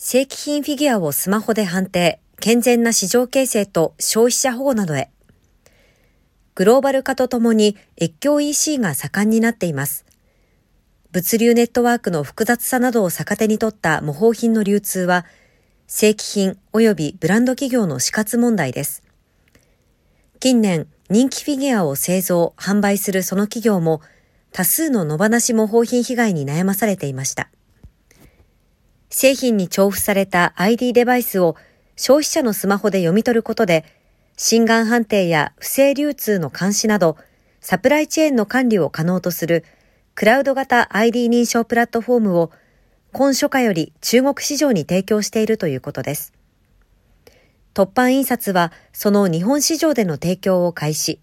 正規品フィギュアをスマホで判定、健全な市場形成と消費者保護などへ。グローバル化とともに越境 EC が盛んになっています。物流ネットワークの複雑さなどを逆手に取った模倣品の流通は、正規品及びブランド企業の死活問題です。近年、人気フィギュアを製造、販売するその企業も、多数の野放し模倣品被害に悩まされていました。製品に重複された ID デバイスを消費者のスマホで読み取ることで、心眼判定や不正流通の監視など、サプライチェーンの管理を可能とするクラウド型 ID 認証プラットフォームを今初夏より中国市場に提供しているということです。突版印刷はその日本市場での提供を開始。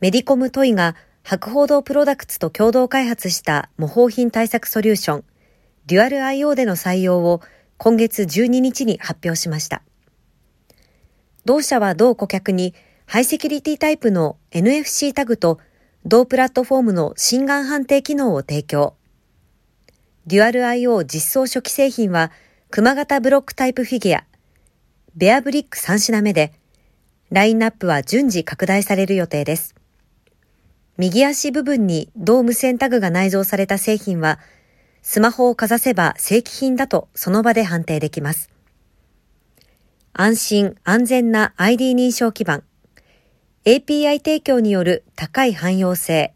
メディコムトイが博報堂プロダクツと共同開発した模倣品対策ソリューション、デュアル IO での採用を今月12日に発表しました。同社は同顧客にハイセキュリティタイプの NFC タグと同プラットフォームの心眼判定機能を提供。デュアル IO 実装初期製品は熊型ブロックタイプフィギュア、ベアブリック3品目で、ラインナップは順次拡大される予定です。右足部分に同無線タグが内蔵された製品はスマホをかざせば正規品だとその場で判定できます。安心安全な ID 認証基盤、API 提供による高い汎用性、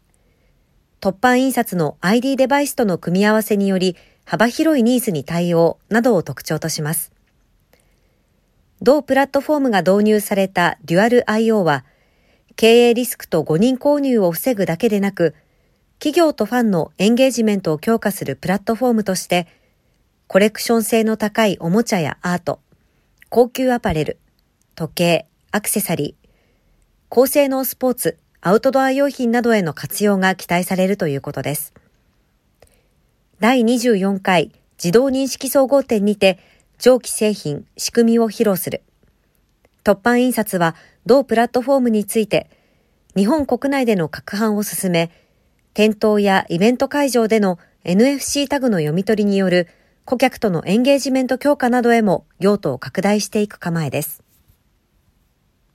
突版印刷の ID デバイスとの組み合わせにより幅広いニーズに対応などを特徴とします。同プラットフォームが導入されたデュアル IO は、経営リスクと誤認購入を防ぐだけでなく、企業とファンのエンゲージメントを強化するプラットフォームとして、コレクション性の高いおもちゃやアート、高級アパレル、時計、アクセサリー、高性能スポーツ、アウトドア用品などへの活用が期待されるということです。第24回自動認識総合展にて上記製品、仕組みを披露する。突版印刷は同プラットフォームについて日本国内での拡販を進め、店頭やイベント会場での NFC タグの読み取りによる顧客とのエンゲージメント強化などへも用途を拡大していく構えです。